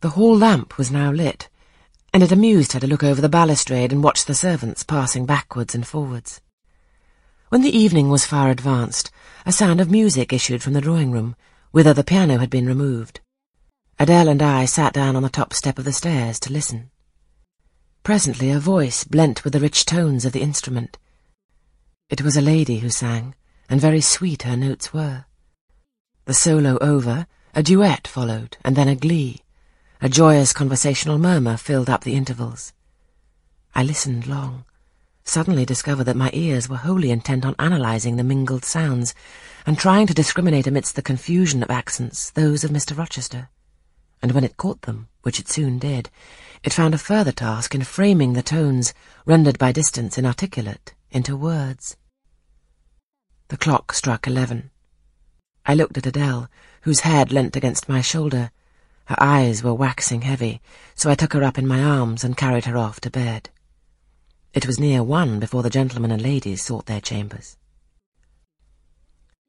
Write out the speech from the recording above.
The hall lamp was now lit, and it amused her to look over the balustrade and watch the servants passing backwards and forwards. When the evening was far advanced, a sound of music issued from the drawing-room, whither the piano had been removed. Adele and I sat down on the top step of the stairs to listen. Presently a voice blent with the rich tones of the instrument. It was a lady who sang, and very sweet her notes were. The solo over, a duet followed, and then a glee. A joyous conversational murmur filled up the intervals. I listened long, suddenly discovered that my ears were wholly intent on analysing the mingled sounds, and trying to discriminate amidst the confusion of accents those of Mr. Rochester. And when it caught them, which it soon did, it found a further task in framing the tones, rendered by distance inarticulate, into words. The clock struck eleven. I looked at Adele, whose head leant against my shoulder, her eyes were waxing heavy, so I took her up in my arms and carried her off to bed. It was near one before the gentlemen and ladies sought their chambers.